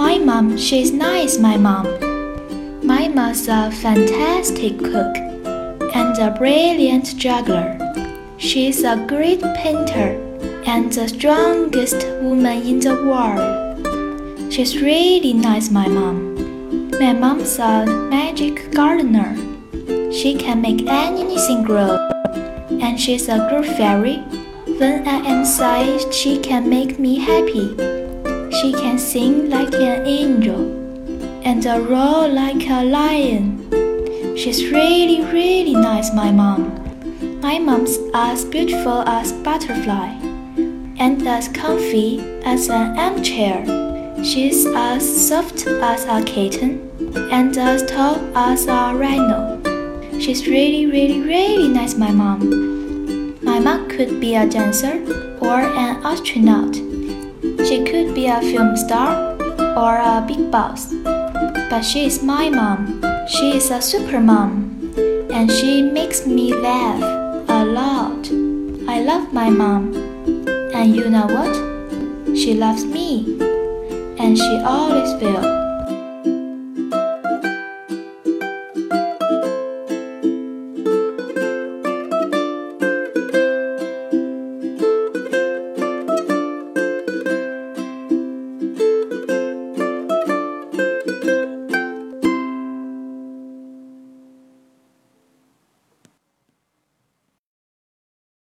My mom, she's nice, my mom. My mom's a fantastic cook and a brilliant juggler. She's a great painter and the strongest woman in the world. She's really nice, my mom. My mom's a magic gardener. She can make anything grow. And she's a good fairy. When I am sad, she can make me happy. She can sing like an angel and roar like a lion. She's really, really nice, my mom. My mom's as beautiful as a butterfly and as comfy as an armchair. She's as soft as a kitten and as tall as a rhino. She's really, really, really nice, my mom. My mom could be a dancer or an astronaut. She could be a film star or a big boss. But she is my mom. She is a super mom. And she makes me laugh a lot. I love my mom. And you know what? She loves me. And she always will.